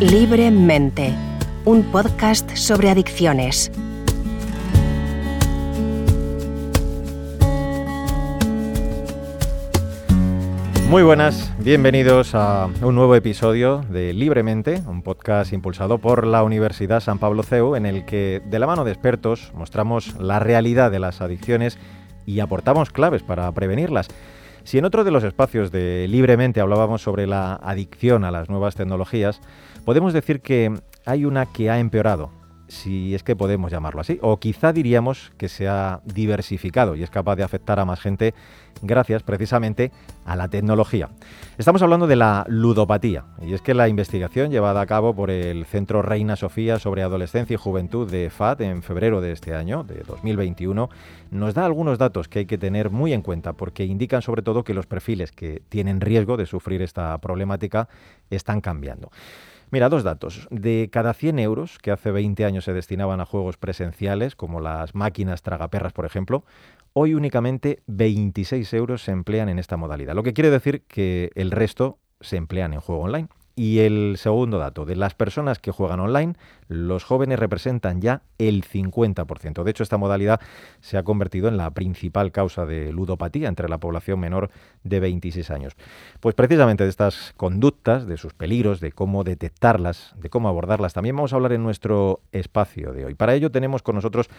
Libremente, un podcast sobre adicciones. Muy buenas, bienvenidos a un nuevo episodio de Libremente, un podcast impulsado por la Universidad San Pablo CEU en el que de la mano de expertos mostramos la realidad de las adicciones y aportamos claves para prevenirlas. Si en otro de los espacios de Libremente hablábamos sobre la adicción a las nuevas tecnologías, podemos decir que hay una que ha empeorado, si es que podemos llamarlo así, o quizá diríamos que se ha diversificado y es capaz de afectar a más gente gracias precisamente a la tecnología. Estamos hablando de la ludopatía, y es que la investigación llevada a cabo por el Centro Reina Sofía sobre Adolescencia y Juventud de FAD en febrero de este año, de 2021, nos da algunos datos que hay que tener muy en cuenta porque indican sobre todo que los perfiles que tienen riesgo de sufrir esta problemática están cambiando. Mira, dos datos. De cada 100 euros que hace 20 años se destinaban a juegos presenciales, como las máquinas tragaperras, por ejemplo, hoy únicamente 26 euros se emplean en esta modalidad. Lo que quiere decir que el resto se emplean en juego online. Y el segundo dato, de las personas que juegan online, los jóvenes representan ya el 50%. De hecho, esta modalidad se ha convertido en la principal causa de ludopatía entre la población menor de 26 años. Pues precisamente de estas conductas, de sus peligros, de cómo detectarlas, de cómo abordarlas, también vamos a hablar en nuestro espacio de hoy. Para ello tenemos con nosotros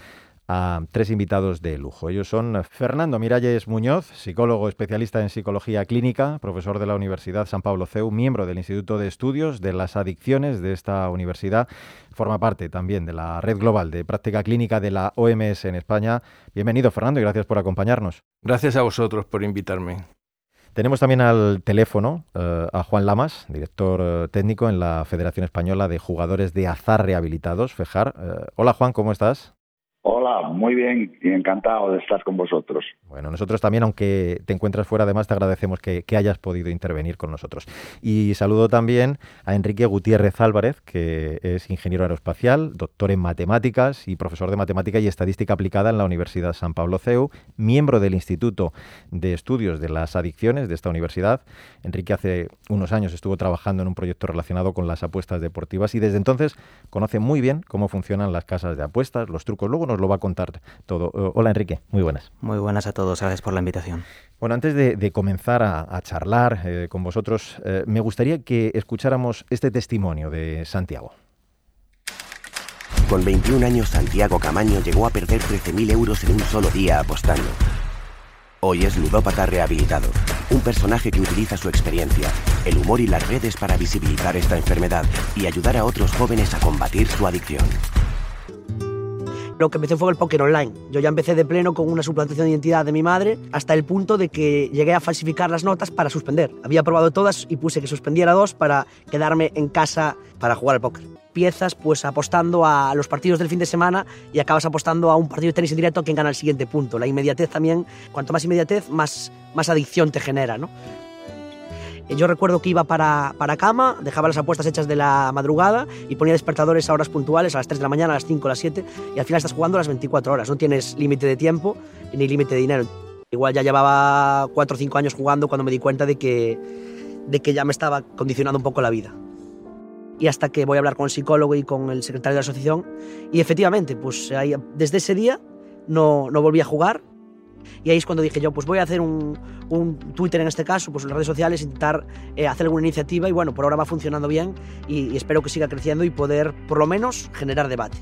a tres invitados de lujo. Ellos son Fernando Miralles Muñoz, psicólogo especialista en psicología clínica, profesor de la Universidad San Pablo CEU, miembro del Instituto de Estudios de las Adicciones de esta universidad. Forma parte también de la red global de práctica clínica de la OMS en España. Bienvenido, Fernando, y gracias por acompañarnos. Gracias a vosotros por invitarme. Tenemos también al teléfono uh, a Juan Lamas, director uh, técnico en la Federación Española de Jugadores de Azar Rehabilitados, FEJAR. Uh, hola Juan, ¿cómo estás? Hola, muy bien y encantado de estar con vosotros. Bueno, nosotros también, aunque te encuentras fuera, además te agradecemos que, hayas podido intervenir con nosotros. Y saludo también a Enrique Gutiérrez Álvarez, que es ingeniero aeroespacial, doctor en matemáticas y profesor de matemática y estadística aplicada en la Universidad San Pablo CEU, miembro del Instituto de Estudios de las Adicciones de esta universidad. Enrique hace unos años estuvo trabajando en un proyecto relacionado con las apuestas deportivas y desde entonces conoce muy bien cómo funcionan las casas de apuestas, los trucos. Luego nos lo va a contar todo. Uh, hola Enrique, muy buenas. Muy buenas a todos, gracias por la invitación. Bueno, antes de, de comenzar a, a charlar eh, con vosotros, eh, me gustaría que escucháramos este testimonio de Santiago. Con 21 años, Santiago Camaño llegó a perder 13.000 euros en un solo día apostando. Hoy es ludópata rehabilitado, un personaje que utiliza su experiencia, el humor y las redes para visibilizar esta enfermedad y ayudar a otros jóvenes a combatir su adicción. Lo que empecé fue el póker online. Yo ya empecé de pleno con una suplantación de identidad de mi madre hasta el punto de que llegué a falsificar las notas para suspender. Había probado todas y puse que suspendiera dos para quedarme en casa para jugar al póker. Empiezas pues apostando a los partidos del fin de semana y acabas apostando a un partido de tenis en directo a quien gana el siguiente punto. La inmediatez también, cuanto más inmediatez, más, más adicción te genera, ¿no? Yo recuerdo que iba para, para cama, dejaba las apuestas hechas de la madrugada y ponía despertadores a horas puntuales, a las 3 de la mañana, a las 5, a las 7, y al final estás jugando a las 24 horas. No tienes límite de tiempo ni límite de dinero. Igual ya llevaba 4 o 5 años jugando cuando me di cuenta de que, de que ya me estaba condicionando un poco la vida. Y hasta que voy a hablar con el psicólogo y con el secretario de la asociación. Y efectivamente, pues desde ese día no, no volví a jugar y ahí es cuando dije yo, pues voy a hacer un, un Twitter en este caso, pues en las redes sociales, intentar eh, hacer alguna iniciativa y bueno, por ahora va funcionando bien y, espero que siga creciendo y poder por lo menos generar debate.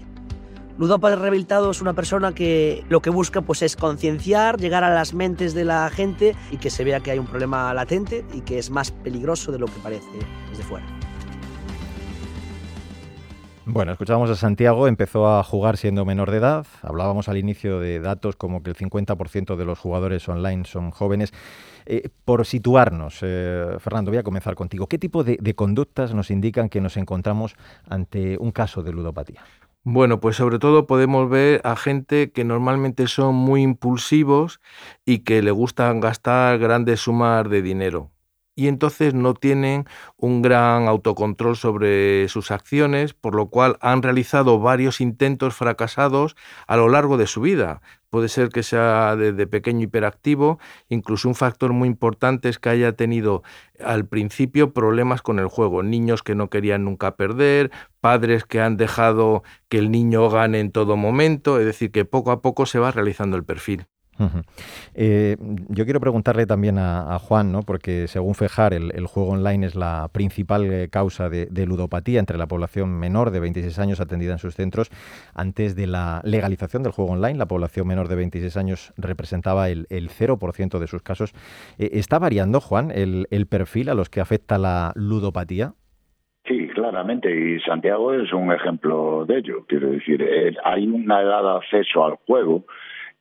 Ludópata Rehabilitado es una persona que lo que busca pues es concienciar, llegar a las mentes de la gente y que se vea que hay un problema latente y que es más peligroso de lo que parece desde fuera. Bueno, escuchábamos a Santiago, empezó a jugar siendo menor de edad. Hablábamos al inicio de datos como que el 50% de los jugadores online son jóvenes. Eh, por situarnos, eh, Fernando, voy a comenzar contigo. ¿Qué tipo de, de conductas nos indican que nos encontramos ante un caso de ludopatía? Bueno, pues sobre todo podemos ver a gente que normalmente son muy impulsivos y que le gustan gastar grandes sumas de dinero. Y entonces no tienen un gran autocontrol sobre sus acciones, por lo cual han realizado varios intentos fracasados a lo largo de su vida. Puede ser que sea desde pequeño hiperactivo, incluso un factor muy importante es que haya tenido al principio problemas con el juego, niños que no querían nunca perder, padres que han dejado que el niño gane en todo momento, es decir, que poco a poco se va realizando el perfil. Eh, yo quiero preguntarle también a, Juan, ¿no? porque según Fejar, el, juego online es la principal eh, causa de, ludopatía entre la población menor de 26 años atendida en sus centros. Antes de la legalización del juego online, la población menor de 26 años representaba el, 0% de sus casos. Eh, ¿Está variando, Juan, el, el perfil a los que afecta la ludopatía? Sí, claramente, y Santiago es un ejemplo de ello. Quiero decir, hay una edad de acceso al juego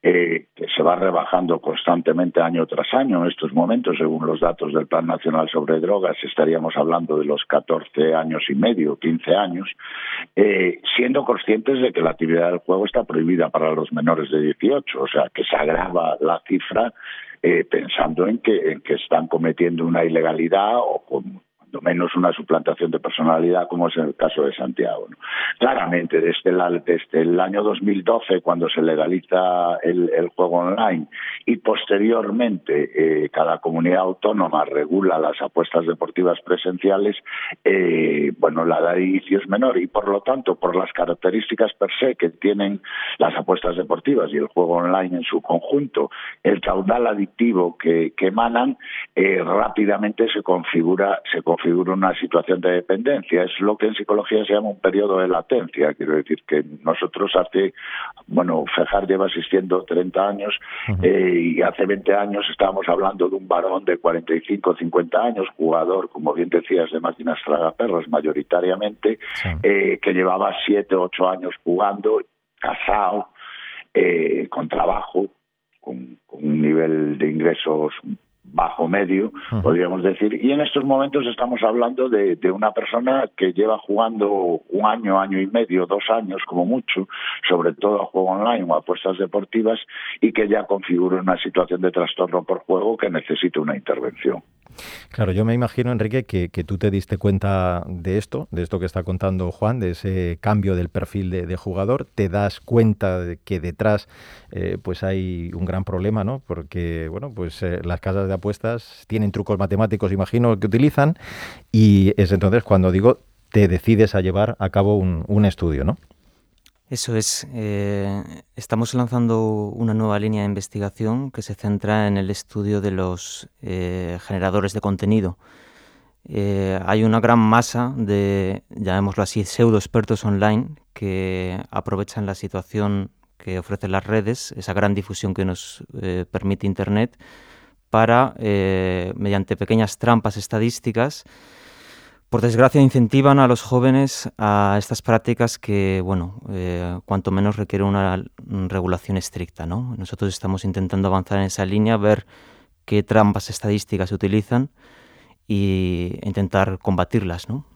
eh, que se va rebajando constantemente año tras año. En estos momentos, según los datos del Plan Nacional sobre Drogas, estaríamos hablando de los 14 años y medio, 15 años, eh, siendo conscientes de que la actividad del juego está prohibida para los menores de 18, o sea, que se agrava la cifra eh, pensando en que, en que están cometiendo una ilegalidad o con menos una suplantación de personalidad como es en el caso de Santiago. Claramente, desde el, desde el año 2012, cuando se legaliza el, juego online y posteriormente eh, cada comunidad autónoma regula las apuestas deportivas presenciales, eh, bueno, la edad de inicio es menor y por lo tanto, por las características per se que tienen las apuestas deportivas y el juego online en su conjunto, el caudal adictivo que, emanan eh, rápidamente se configura, se configura figura una situación de dependencia. Es lo que en psicología se llama un periodo de latencia. Quiero decir que nosotros hace, bueno, Fejar lleva asistiendo 30 años eh, y hace 20 años estábamos hablando de un varón de 45, 50 años, jugador, como bien decías, de máquinas tragaperras mayoritariamente, eh, que llevaba 7, 8 años jugando, casado, eh, con trabajo, con, un nivel de ingresos bajo medio, podríamos decir. Y en estos momentos estamos hablando de, una persona que lleva jugando un año, año y medio, dos años como mucho, sobre todo a juego online o a apuestas deportivas, y que ya configura una situación de trastorno por juego que necesita una intervención. Claro, yo me imagino, Enrique, que, tú te diste cuenta de esto, de esto que está contando Juan, de ese cambio del perfil de, jugador, te das cuenta de que detrás eh, pues hay un gran problema, ¿no? Porque, bueno, pues eh, las casas de apuestas tienen trucos matemáticos, imagino, que utilizan, y es entonces cuando digo, te decides a llevar a cabo un, un estudio, ¿no? Eso es. Eh, estamos lanzando una nueva línea de investigación que se centra en el estudio de los eh, generadores de contenido. Eh, hay una gran masa de, llamémoslo así, pseudo expertos online que aprovechan la situación que ofrecen las redes, esa gran difusión que nos permite Internet, para, mediante pequeñas trampas estadísticas, por desgracia, incentivan a los jóvenes a estas prácticas que, bueno, eh, cuanto menos requieren una regulación estricta, ¿no? Nosotros estamos intentando avanzar en esa línea, ver qué trampas estadísticas se utilizan e intentar combatirlas, ¿no?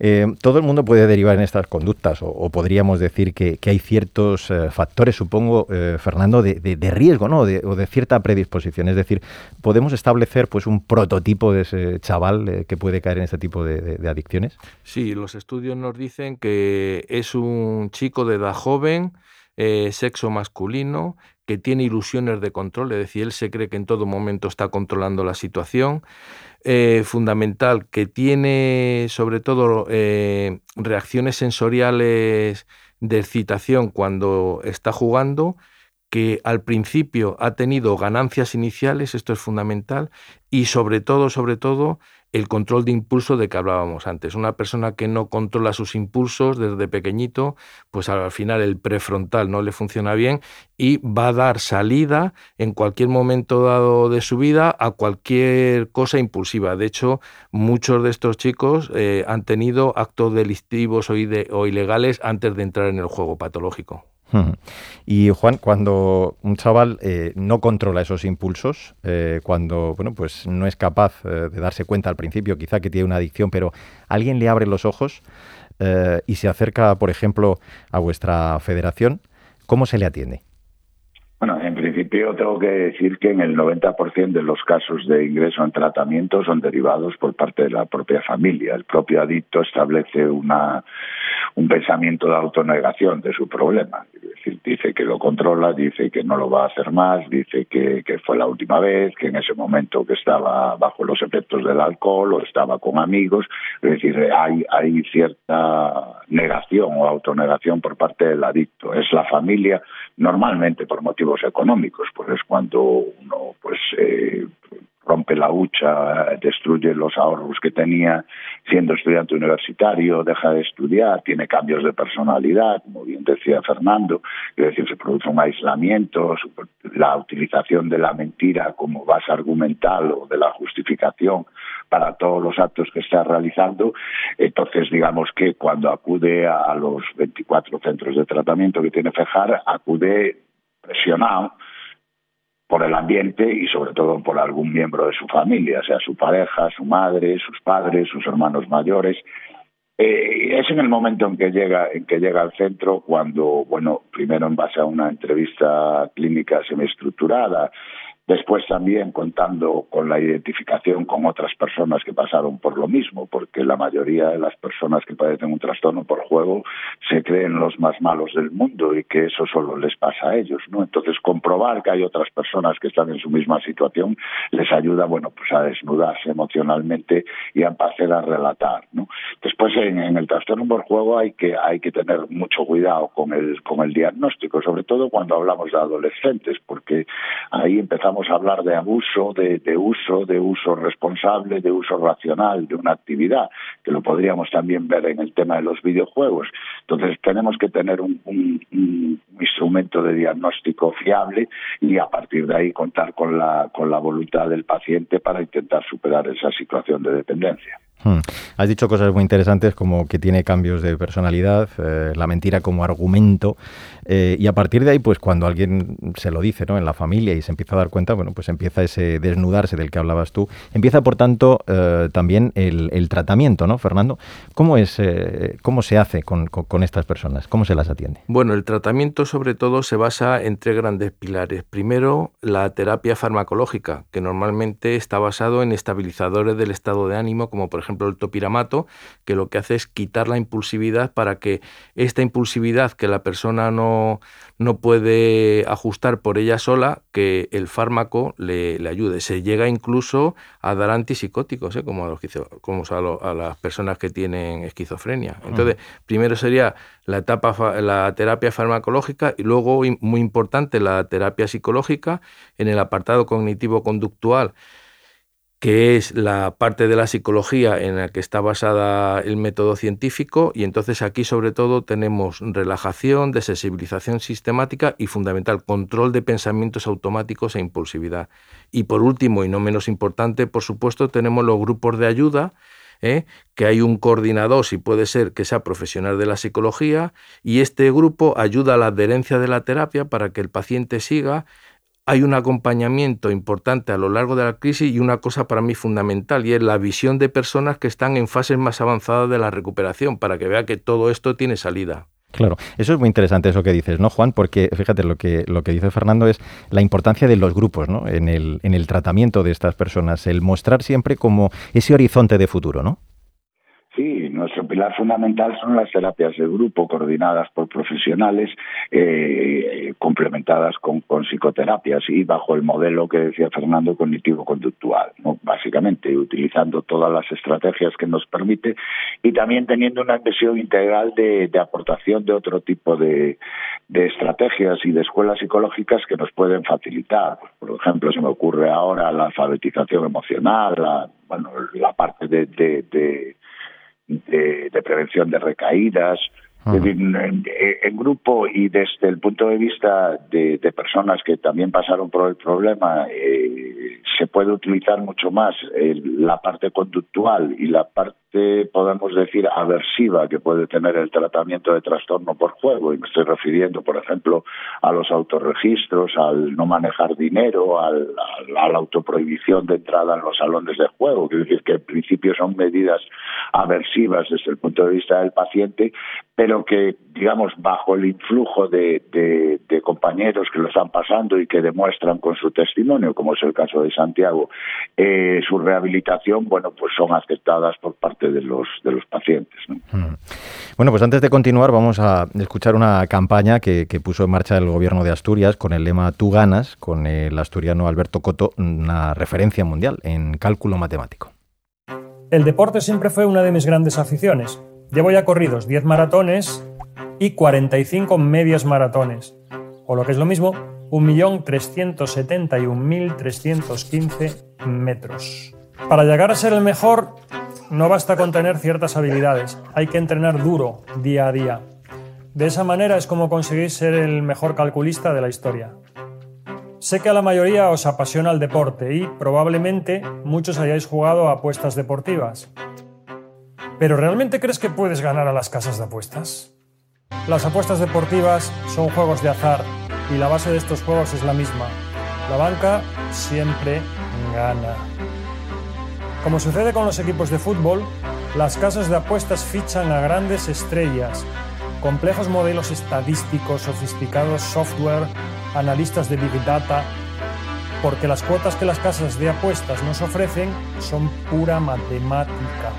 Eh, todo el mundo puede derivar en estas conductas, o, podríamos decir que, hay ciertos eh, factores, supongo, eh, Fernando, de, riesgo, ¿no? o de cierta predisposición. Es decir, podemos establecer pues un prototipo de ese chaval que puede caer en este tipo de, adicciones. Sí, los estudios nos dicen que es un chico de edad joven, sexo masculino, que tiene ilusiones de control, es decir, él se cree que en todo momento está controlando la situación eh, fundamental que tiene sobre todo eh, reacciones sensoriales de excitación cuando está jugando, que al principio ha tenido ganancias iniciales, esto es fundamental, y sobre todo, sobre todo, el control de impulso de que hablábamos antes. Una persona que no controla sus impulsos desde pequeñito, pues al final el prefrontal no le funciona bien y va a dar salida en cualquier momento dado de su vida a cualquier cosa impulsiva. De hecho, muchos de estos chicos eh, han tenido actos delictivos o ilegales antes de entrar en el juego patológico. Y Juan, cuando un chaval eh, no controla esos impulsos, eh, cuando bueno, pues no es capaz eh, de darse cuenta al principio, quizá que tiene una adicción, pero alguien le abre los ojos y se acerca, por ejemplo, a vuestra federación, ¿cómo se le atiende? Principio tengo que decir que en el 90% de los casos de ingreso en tratamiento son derivados por parte de la propia familia. El propio adicto establece una, un pensamiento de autonegación de su problema. Es decir, dice que lo controla, dice que no lo va a hacer más, dice que, que fue la última vez, que en ese momento que estaba bajo los efectos del alcohol o estaba con amigos. Es decir, hay, hay cierta negación o autonegación por parte del adicto. Es la familia, normalmente por motivos económicos, pues es cuando uno pues eh, rompe la hucha, destruye los ahorros que tenía siendo estudiante universitario, deja de estudiar, tiene cambios de personalidad, como bien decía Fernando, es decir, se produce un aislamiento, la utilización de la mentira como base argumental o de la justificación para todos los actos que está realizando. Entonces, digamos que cuando acude a los 24 centros de tratamiento que tiene FEJAR, acude presionado por el ambiente y sobre todo por algún miembro de su familia, sea su pareja, su madre, sus padres, sus hermanos mayores. Eh, es en el momento en que llega en que llega al centro cuando bueno primero en base a una entrevista clínica semiestructurada Después también contando con la identificación con otras personas que pasaron por lo mismo, porque la mayoría de las personas que padecen un trastorno por juego se creen los más malos del mundo y que eso solo les pasa a ellos, ¿no? Entonces comprobar que hay otras personas que están en su misma situación les ayuda, bueno, pues a desnudarse emocionalmente y a empezar a relatar, ¿no? Después en, en el trastorno por juego hay que hay que tener mucho cuidado con el con el diagnóstico, sobre todo cuando hablamos de adolescentes, porque ahí empezamos a hablar de abuso, de, uso, de uso responsable, de uso racional de una actividad, que lo podríamos también ver en el tema de los videojuegos. Entonces tenemos que tener un, un instrumento de diagnóstico fiable y a partir de ahí contar con la, con la voluntad del paciente para intentar superar esa situación de dependencia. Hmm. Has dicho cosas muy interesantes como que tiene cambios de personalidad, eh, la mentira como argumento, eh, y a partir de ahí, pues cuando alguien se lo dice ¿no? en la familia y se empieza a dar cuenta, bueno, pues empieza ese desnudarse del que hablabas tú. Empieza, por tanto, eh, también el, tratamiento, ¿no, Fernando? ¿Cómo, es, cómo se hace con, con, estas personas? ¿Cómo se las atiende? Bueno, el tratamiento sobre todo se basa en tres grandes pilares. Primero, la terapia farmacológica, que normalmente está basado en estabilizadores del estado de ánimo, como por ejemplo el topiramato, que lo que hace es quitar la impulsividad para que esta impulsividad que la persona no, no puede ajustar por ella sola, que el fármaco le, ayude. Se llega incluso a dar antipsicóticos, ¿eh? como, a, los, como a, las personas que tienen esquizofrenia. Entonces, primero sería la, etapa, la terapia farmacológica y luego, muy importante, la terapia psicológica en el apartado cognitivo-conductual que es la parte de la psicología en la que está basada el método científico y entonces aquí sobre todo tenemos relajación, desensibilización sistemática y fundamental control de pensamientos automáticos e impulsividad. Y por último y no menos importante, por supuesto, tenemos los grupos de ayuda ¿eh? que hay un coordinador, si puede ser que sea profesional de la psicología, y este grupo ayuda a la adherencia de la terapia para que el paciente siga hay un acompañamiento importante a lo largo de la crisis y una cosa para mí fundamental, y es la visión de personas que están en fases más avanzadas de la recuperación, para que vea que todo esto tiene salida. Claro, eso es muy interesante eso que dices, ¿no, Juan? Porque fíjate, lo que, lo que dice Fernando es la importancia de los grupos, ¿no? En el, en el tratamiento de estas personas, el mostrar siempre como ese horizonte de futuro, ¿no? Sí, nuestro pilar fundamental son las terapias de grupo coordinadas por profesionales, eh, complementadas con, psicoterapias y bajo el modelo que decía Fernando cognitivo-conductual, básicamente utilizando todas las estrategias que nos permite y también teniendo una visión integral de, aportación de otro tipo de, estrategias y de escuelas psicológicas que nos pueden facilitar. Por ejemplo, se me ocurre ahora la alfabetización emocional, la, bueno, la parte de de, prevención de recaídas, en, grupo y desde el punto de vista de, personas que también pasaron por el problema, eh, se puede utilizar mucho más la parte conductual y la parte parte, podemos decir, aversiva que puede tener el tratamiento de trastorno por juego. Y me estoy refiriendo, por ejemplo, a los autorregistros, al no manejar dinero, al, a la autoprohibición de entrada en los salones de juego. Quiero decir que en principio son medidas aversivas desde el punto de vista del paciente, pero que, digamos, bajo el influjo de, de, compañeros que lo están pasando y que demuestran con su testimonio, como es el caso de Santiago, eh, su rehabilitación, bueno, pues son aceptadas por parte de los, de los pacientes. Mm. Bueno, pues antes de continuar, vamos a escuchar una campaña que, que puso en marcha el gobierno de Asturias con el lema Tú ganas, con el asturiano Alberto Coto, una referencia mundial en cálculo matemático. El deporte siempre fue una de mis grandes aficiones Llevo ya corridos 10 maratones y 45 medias maratones, o lo que es lo mismo, 1.371.315 metros. Para llegar a ser el mejor, no basta con tener ciertas habilidades, hay que entrenar duro día a día. De esa manera es como conseguís ser el mejor calculista de la historia. Sé que a la mayoría os apasiona el deporte y probablemente muchos hayáis jugado a apuestas deportivas. ¿Pero realmente crees que puedes ganar a las casas de apuestas? Las apuestas deportivas son juegos de azar y la base de estos juegos es la misma. La banca siempre gana. Como sucede con los equipos de fútbol, las casas de apuestas fichan a grandes estrellas, complejos modelos estadísticos, sofisticados software, analistas de Big Data, porque las cuotas que las casas de apuestas nos ofrecen son pura matemática.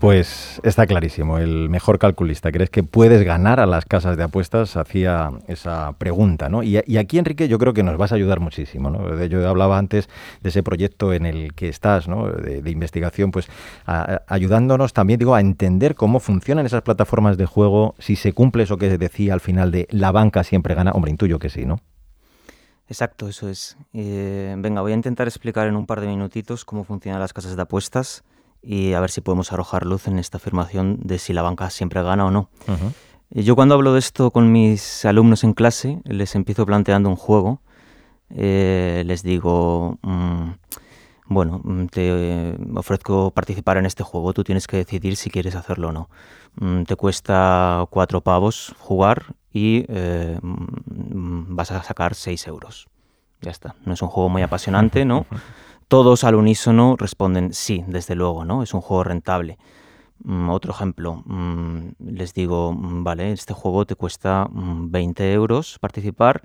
Pues está clarísimo, el mejor calculista. ¿Crees que puedes ganar a las casas de apuestas? Hacía esa pregunta, ¿no? Y, aquí, Enrique, yo creo que nos vas a ayudar muchísimo, ¿no? Yo hablaba antes de ese proyecto en el que estás, ¿no? De, investigación, pues ayudándonos también, digo, a entender cómo funcionan esas plataformas de juego, si se cumple eso que decía al final de la banca siempre gana. Hombre, intuyo que sí, ¿no? Exacto, eso es. Eh, venga, voy a intentar explicar en un par de minutitos cómo funcionan las casas de apuestas y a ver si podemos arrojar luz en esta afirmación de si la banca siempre gana o no. Yo cuando hablo de esto con mis alumnos en clase, les empiezo planteando un juego. Eh, les digo, mm, bueno, mm, te ofrezco participar en este juego, tú tienes que decidir si quieres hacerlo o no. Mm, te cuesta cuatro pavos jugar y eh, vas a sacar seis euros. Ya está. No es un juego muy apasionante, ¿no? todos al unísono responden sí, desde luego, ¿no? Es un juego rentable. Mm, otro ejemplo, mm, les digo, mm, vale, este juego te cuesta 20 euros participar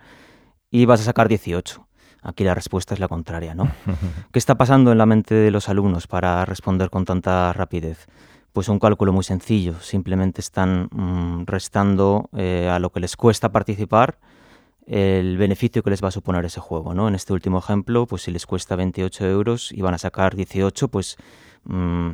y vas a sacar 18. Aquí la respuesta es la contraria, ¿no? ¿Qué está pasando en la mente de los alumnos para responder con tanta rapidez? Pues un cálculo muy sencillo, simplemente están restando eh, a lo que les cuesta participar el beneficio que les va a suponer ese juego. ¿no? En este último ejemplo, pues si les cuesta 28 euros y van a sacar 18, pues mm,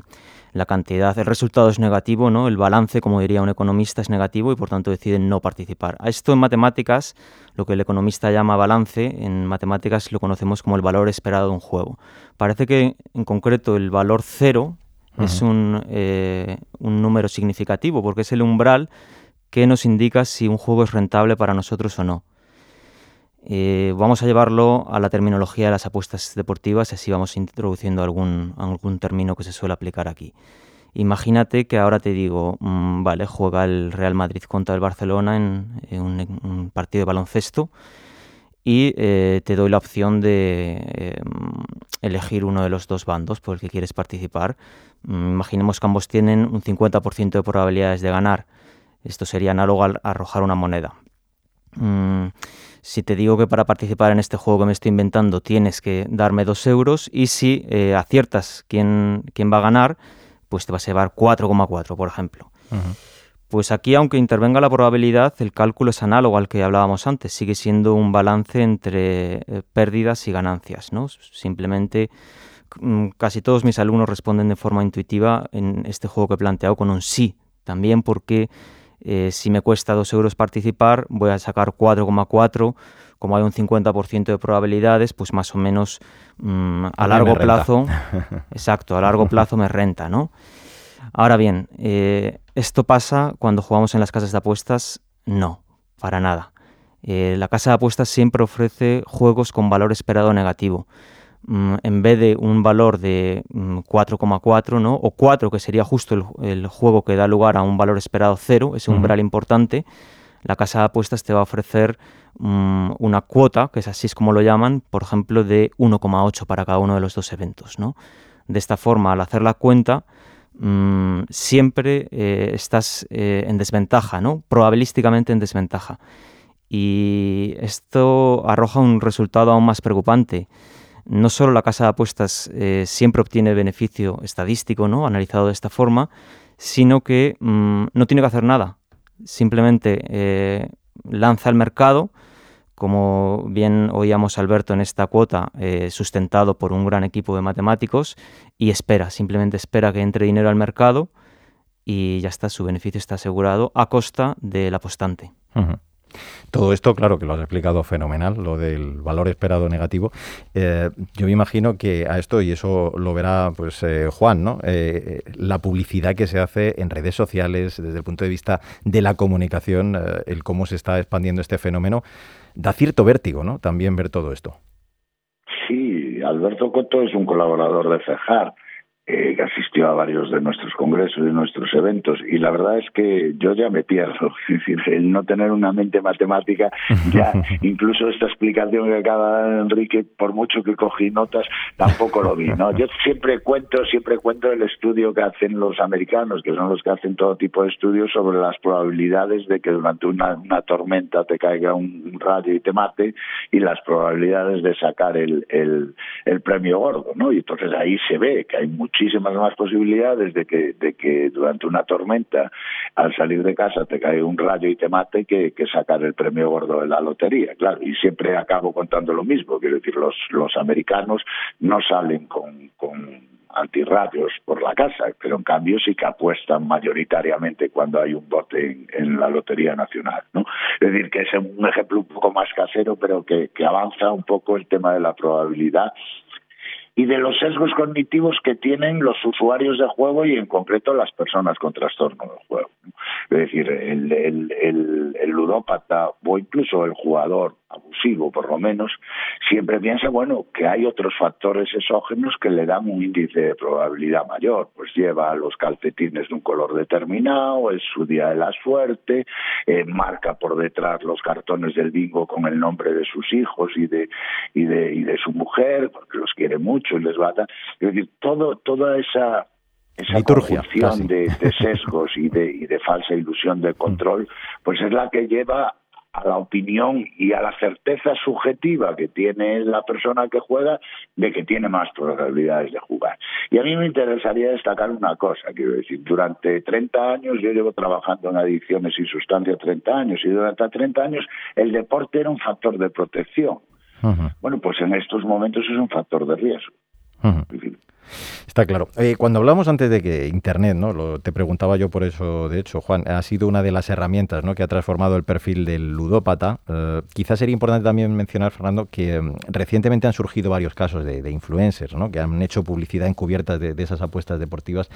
la cantidad, el resultado es negativo, ¿no? el balance, como diría un economista, es negativo y por tanto deciden no participar. A esto en matemáticas, lo que el economista llama balance, en matemáticas lo conocemos como el valor esperado de un juego. Parece que en concreto el valor cero es un, eh, un número significativo porque es el umbral que nos indica si un juego es rentable para nosotros o no. Eh, vamos a llevarlo a la terminología de las apuestas deportivas y así vamos introduciendo algún, algún término que se suele aplicar aquí. Imagínate que ahora te digo, mm, vale, juega el Real Madrid contra el Barcelona en, un, partido de baloncesto y eh, te doy la opción de eh, elegir uno de los dos bandos por el que quieres participar. Mm, imaginemos que ambos tienen un 50% de probabilidades de ganar. Esto sería análogo a arrojar una moneda. Mm, si te digo que para participar en este juego que me estoy inventando tienes que darme dos euros y si eh, aciertas quién, quién va a ganar, pues te vas a llevar 4,4, por ejemplo. Pues aquí, aunque intervenga la probabilidad, el cálculo es análogo al que hablábamos antes, sigue siendo un balance entre eh, pérdidas y ganancias. ¿no? Simplemente mm, casi todos mis alumnos responden de forma intuitiva en este juego que he planteado con un sí, también porque eh, si me cuesta 2 euros participar, voy a sacar 4,4. Como hay un 50% de probabilidades, pues más o menos mm, a largo plazo, exacto, a largo plazo me renta, ¿no? Ahora bien, eh, ¿esto pasa cuando jugamos en las casas de apuestas? No, para nada. Eh, la casa de apuestas siempre ofrece juegos con valor esperado negativo. Mm, en vez de un valor de 4,4 mm, ¿no? o 4, que sería justo el, juego que da lugar a un valor esperado 0, ese umbral importante, la casa de apuestas te va a ofrecer mm, una cuota, que es así es como lo llaman, por ejemplo, de 1,8 para cada uno de los dos eventos. ¿no? De esta forma, al hacer la cuenta, siempre eh, estás eh, en desventaja, ¿no? probabilísticamente en desventaja. Y esto arroja un resultado aún más preocupante. No solo la casa de apuestas eh, siempre obtiene beneficio estadístico, ¿no? analizado de esta forma, sino que mm, no tiene que hacer nada simplemente eh, lanza al mercado, como bien oíamos Alberto en esta cuota, eh, sustentado por un gran equipo de matemáticos, y espera, simplemente espera que entre dinero al mercado y ya está, su beneficio está asegurado a costa del apostante. Todo esto, claro que lo has explicado fenomenal, lo del valor esperado negativo. Eh, yo me imagino que a esto, y eso lo verá pues eh, Juan, ¿no? Eh, la publicidad que se hace en redes sociales desde el punto de vista de la comunicación, el cómo se está expandiendo este fenómeno, da cierto vértigo, ¿no? También ver todo esto. Sí, Alberto Coto es un colaborador de FEJAR eh, que asistió a varios de nuestros congresos y nuestros eventos y la verdad es que yo ya me pierdo, es decir, el no tener una mente matemática, ya incluso esta explicación que acaba de Enrique, por mucho que cogí notas, tampoco lo vi, ¿no? Yo siempre cuento, siempre cuento el estudio que hacen los americanos, que son los que hacen todo tipo de estudios sobre las probabilidades de que durante una, una tormenta te caiga un, rayo y te mate y las probabilidades de sacar el, el, el premio gordo, ¿no? Y entonces ahí se ve que hay mucho muchísimas más posibilidades de que, de que durante una tormenta, al salir de casa, te cae un rayo y te mate que, sacar el premio gordo de la lotería, claro. Y siempre acabo contando lo mismo, quiero decir, los, los americanos no salen con, con antirradios por la casa, pero en cambio sí que apuestan mayoritariamente cuando hay un bote en, la Lotería Nacional. ¿no? Es decir, que es un ejemplo un poco más casero, pero que, que avanza un poco el tema de la probabilidad y de los sesgos cognitivos que tienen los usuarios de juego y en concreto las personas con trastorno del juego. Es decir, el, el, el, ludópata o incluso el jugador abusivo, por lo menos, siempre piensa, bueno, que hay otros factores exógenos que le dan un índice de probabilidad mayor. Pues lleva los calcetines de un color determinado, es su día de la suerte, eh, marca por detrás los cartones del bingo con el nombre de sus hijos y de, y de, y de su mujer, porque los quiere mucho y les va a dar. Es decir, todo, toda esa esa Liturgia, de, de, sesgos y de, y de falsa ilusión de control, pues es la que lleva a la opinión y a la certeza subjetiva que tiene la persona que juega de que tiene más probabilidades de jugar. Y a mí me interesaría destacar una cosa, quiero decir, durante 30 años yo llevo trabajando en adicciones y sustancias 30 años y durante 30 años el deporte era un factor de protección. Bueno, pues en estos momentos es un factor de riesgo. Está claro. Eh, cuando hablamos antes de que Internet, ¿no? Lo, te preguntaba yo por eso, de hecho, Juan, ha sido una de las herramientas ¿no? que ha transformado el perfil del ludópata. Eh, quizás sería importante también mencionar, Fernando, que mm, recientemente han surgido varios casos de, influencers ¿no? que han hecho publicidad encubierta de, de esas apuestas deportivas.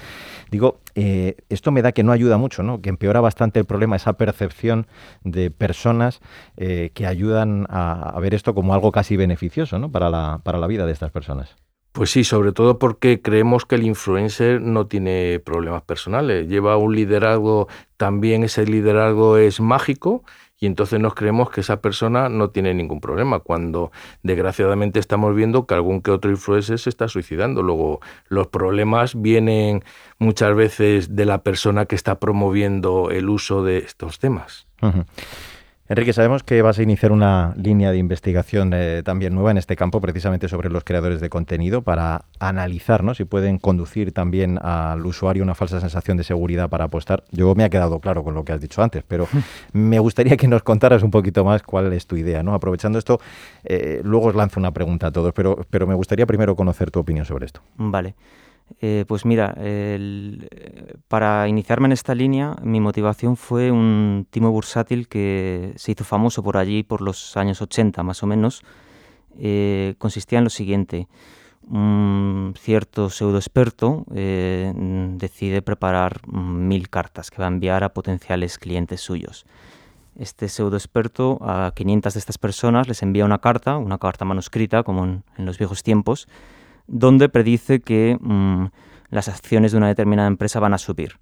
Digo, eh, esto me da que no ayuda mucho, ¿no? que empeora bastante el problema, esa percepción de personas que ayudan a, a, ver esto como algo casi beneficioso ¿no? para, la, para la vida de estas personas. Pues sí, sobre todo porque creemos que el influencer no tiene problemas personales, lleva un liderazgo, también ese liderazgo es mágico y entonces nos creemos que esa persona no tiene ningún problema, cuando desgraciadamente estamos viendo que algún que otro influencer se está suicidando. Luego, los problemas vienen muchas veces de la persona que está promoviendo el uso de estos temas. Enrique, sabemos que vas a iniciar una línea de investigación eh, también nueva en este campo, precisamente sobre los creadores de contenido, para analizar ¿no? si pueden conducir también al usuario una falsa sensación de seguridad para apostar. Yo me ha quedado claro con lo que has dicho antes, pero me gustaría que nos contaras un poquito más cuál es tu idea. ¿no? Aprovechando esto, eh, luego os lanzo una pregunta a todos, pero, pero me gustaría primero conocer tu opinión sobre esto. Vale. Eh, pues mira, para iniciarme en esta línea, mi motivación fue un timo bursátil que se hizo famoso por allí por los años 80 más o menos. Eh, consistía en lo siguiente. Un cierto pseudo experto eh, decide preparar mil cartas que va a enviar a potenciales clientes suyos. Este pseudo experto a 500 de estas personas les envía una carta, una carta manuscrita, como en, los viejos tiempos, donde predice que mm, las acciones de una determinada empresa van a subir.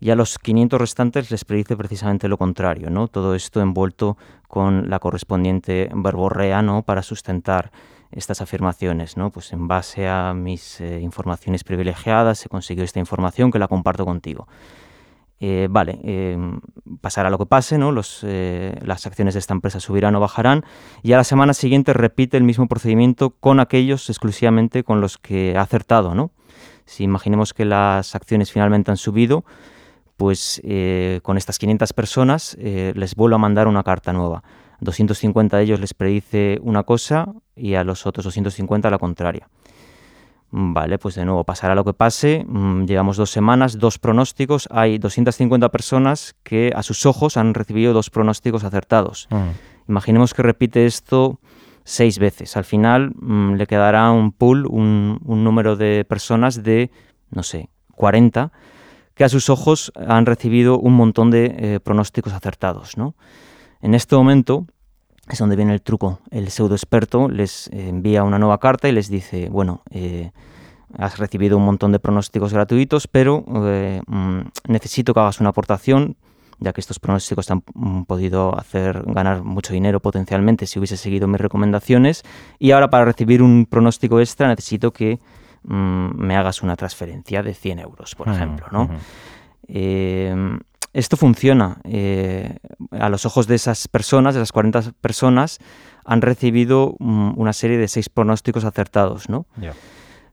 Y a los 500 restantes les predice precisamente lo contrario, ¿no? Todo esto envuelto con la correspondiente verborrea, ¿no? Para sustentar estas afirmaciones, ¿no? Pues en base a mis eh, informaciones privilegiadas he conseguido esta información que la comparto contigo. Eh, vale, eh, pasará lo que pase, ¿no? Los, las acciones de esta empresa subirán o bajarán y a la semana siguiente repite el mismo procedimiento con aquellos exclusivamente con los que ha acertado, ¿no? Si imaginemos que las acciones finalmente han subido, pues eh, con estas 500 personas eh, les vuelvo a mandar una carta nueva. 250 de ellos les predice una cosa y a los otros 250 la contraria. Vale, pues de nuevo pasará lo que pase. Mm, llevamos dos semanas, dos pronósticos. Hay 250 personas que a sus ojos han recibido dos pronósticos acertados. Mm. Imaginemos que repite esto seis veces. Al final mm, le quedará un pool, un, un número de personas de, no sé, 40 que a sus ojos han recibido un montón de eh, pronósticos acertados. ¿no? En este momento es donde viene el truco. El pseudo experto les envía una nueva carta y les dice, bueno, eh, has recibido un montón de pronósticos gratuitos, pero eh, mm, necesito que hagas una aportación, ya que estos pronósticos te han mm, podido hacer ganar mucho dinero potencialmente si hubiese seguido mis recomendaciones. Y ahora para recibir un pronóstico extra necesito que Mm, me hagas una transferencia de 100 euros, por ejemplo. ¿no? Eh, esto funciona. Eh, a los ojos de esas personas, de esas 40 personas, han recibido mm, una serie de seis pronósticos acertados, ¿no?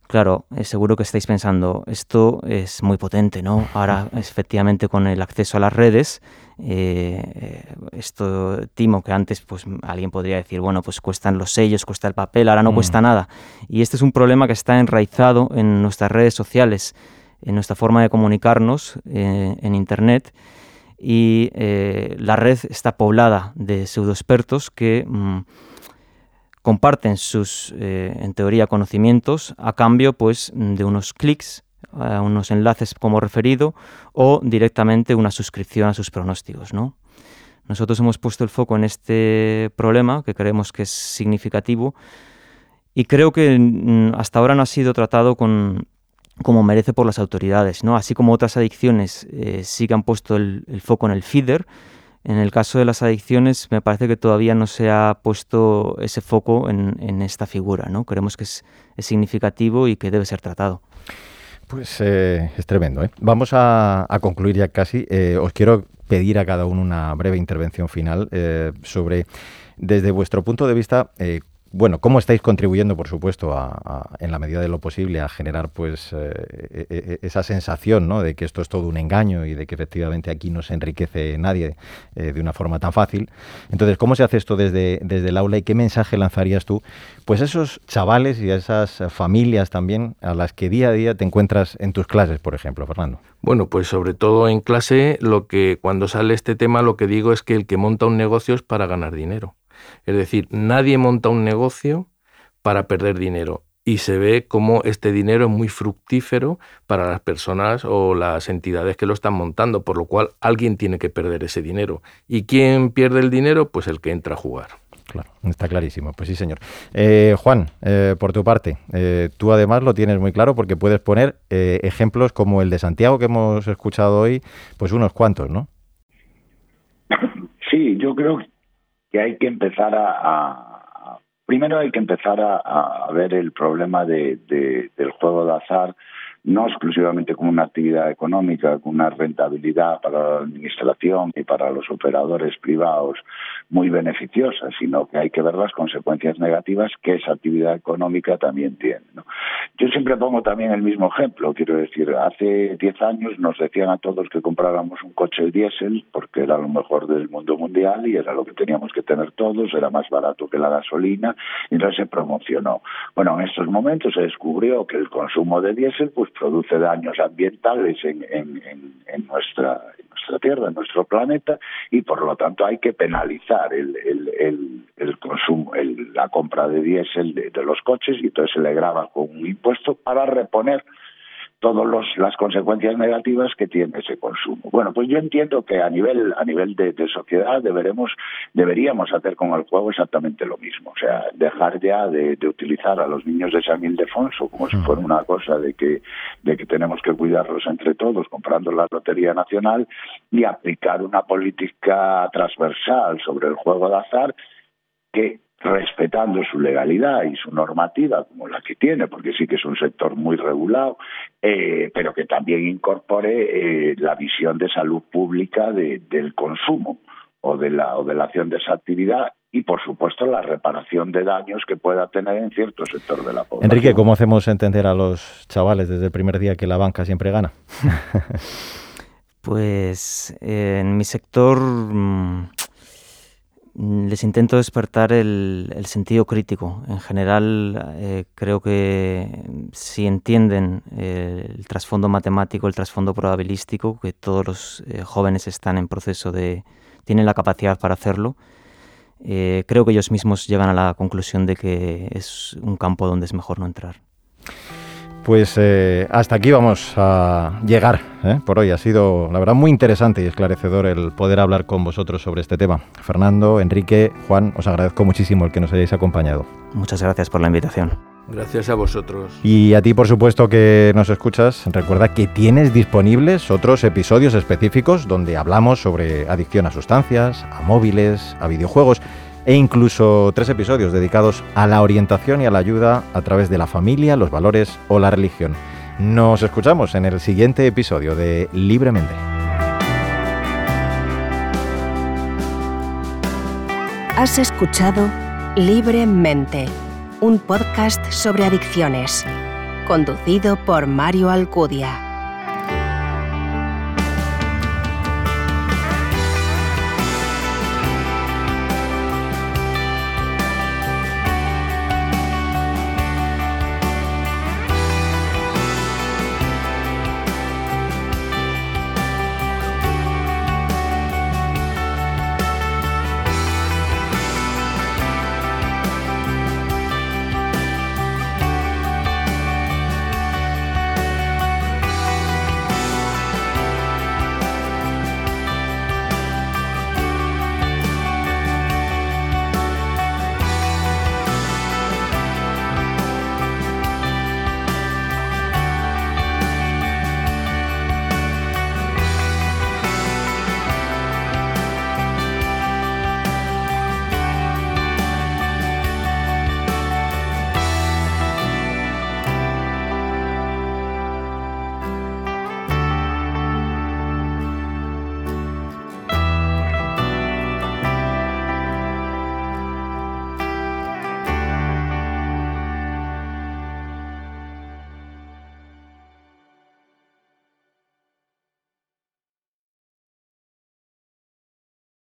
Claro, eh, seguro que estáis pensando, esto es muy potente, ¿no? Ahora, efectivamente, con el acceso a las redes, eh, esto timo que antes pues alguien podría decir, bueno, pues cuestan los sellos, cuesta el papel, ahora no mm. cuesta nada. Y este es un problema que está enraizado en nuestras redes sociales, en nuestra forma de comunicarnos eh, en Internet. Y la red está poblada de pseudoexpertos que... Mm, comparten sus, eh, en teoría, conocimientos a cambio pues, de unos clics, unos enlaces como referido o directamente una suscripción a sus pronósticos. ¿no? Nosotros hemos puesto el foco en este problema que creemos que es significativo y creo que mm, hasta ahora no ha sido tratado con, como merece por las autoridades. ¿no? Así como otras adicciones eh, sí que han puesto el, foco en el feeder, en el caso de las adicciones, me parece que todavía no se ha puesto ese foco en, esta figura. ¿no? Creemos que es, significativo y que debe ser tratado. Pues eh, es tremendo. ¿eh? Vamos a, concluir ya casi. Eh, os quiero pedir a cada uno una breve intervención final sobre, desde vuestro punto de vista, bueno, ¿cómo estáis contribuyendo, por supuesto, a, en la medida de lo posible, a generar pues eh, e, e, e, esa sensación ¿no? de que esto es todo un engaño y de que efectivamente aquí no se enriquece nadie eh, de una forma tan fácil? Entonces, ¿cómo se hace esto desde, desde el aula y qué mensaje lanzarías tú pues a esos chavales y a esas familias también a las que día a día te encuentras en tus clases, por ejemplo, Fernando? Bueno, pues sobre todo en clase, lo que cuando sale este tema, lo que digo es que el que monta un negocio es para ganar dinero. Es decir, nadie monta un negocio para perder dinero y se ve como este dinero es muy fructífero para las personas o las entidades que lo están montando, por lo cual alguien tiene que perder ese dinero. ¿Y quién pierde el dinero? Pues el que entra a jugar. Claro, está clarísimo. Pues sí, señor. Eh, Juan, eh, por tu parte, eh, tú además lo tienes muy claro porque puedes poner ejemplos como el de Santiago que hemos escuchado hoy, pues unos cuantos, ¿no? Sí, yo creo que hay que empezar a, primero hay que empezar a, ver el problema de, del juego de azar no exclusivamente como una actividad económica, con una rentabilidad para la administración y para los operadores privados muy beneficiosa, sino que hay que ver las consecuencias negativas que esa actividad económica también tiene. Yo siempre pongo también el mismo ejemplo, quiero decir, hace 10 años nos decían a todos que compráramos un coche diésel porque era lo mejor del mundo mundial y era lo que teníamos que tener todos, era más barato que la gasolina y entonces se promocionó. Bueno, en estos momentos se descubrió que el consumo de diésel pues produce daños ambientales en, en, nuestra, nuestra Tierra, en nuestro planeta, y por lo tanto hay que penalizar el, el, el, consumo, la compra de diésel de, los coches, y entonces se le graba con un impuesto para reponer todas las consecuencias negativas que tiene ese consumo. Bueno, pues yo entiendo que a nivel a nivel de, sociedad deberemos deberíamos hacer con el juego exactamente lo mismo, o sea, dejar ya de, utilizar a los niños de San Ildefonso como si mm. fuera una cosa de que de que tenemos que cuidarlos entre todos comprando la lotería nacional y aplicar una política transversal sobre el juego de azar que respetando su legalidad y su normativa como la que tiene, porque sí que es un sector muy regulado, eh, pero que también incorpore eh, la visión de salud pública del consumo o de la o de la acción de esa actividad y por supuesto la reparación de daños que pueda tener en cierto sector de la población. Enrique, ¿cómo hacemos entender a los chavales desde el primer día que la banca siempre gana? pues en mi sector Mm, les intento despertar el, sentido crítico. En general, eh, creo que si entienden eh, el trasfondo matemático, el trasfondo probabilístico, que todos los eh, jóvenes están en proceso de, tienen la capacidad para hacerlo, creo que ellos mismos llegan a la conclusión de que es un campo donde es mejor no entrar. Pues eh, hasta aquí vamos a llegar ¿eh? por hoy. Ha sido, la verdad, muy interesante y esclarecedor el poder hablar con vosotros sobre este tema. Fernando, Enrique, Juan, os agradezco muchísimo el que nos hayáis acompañado. Muchas gracias por la invitación. Gracias a vosotros. Y a ti, por supuesto, que nos escuchas, recuerda que tienes disponibles otros episodios específicos donde hablamos sobre adicción a sustancias, a móviles, a videojuegos e incluso tres episodios dedicados a la orientación y a la ayuda a través de la familia, los valores o la religión. Nos escuchamos en el siguiente episodio de Libremente. Has escuchado Libremente, un podcast sobre adicciones, conducido por Mario Alcudia.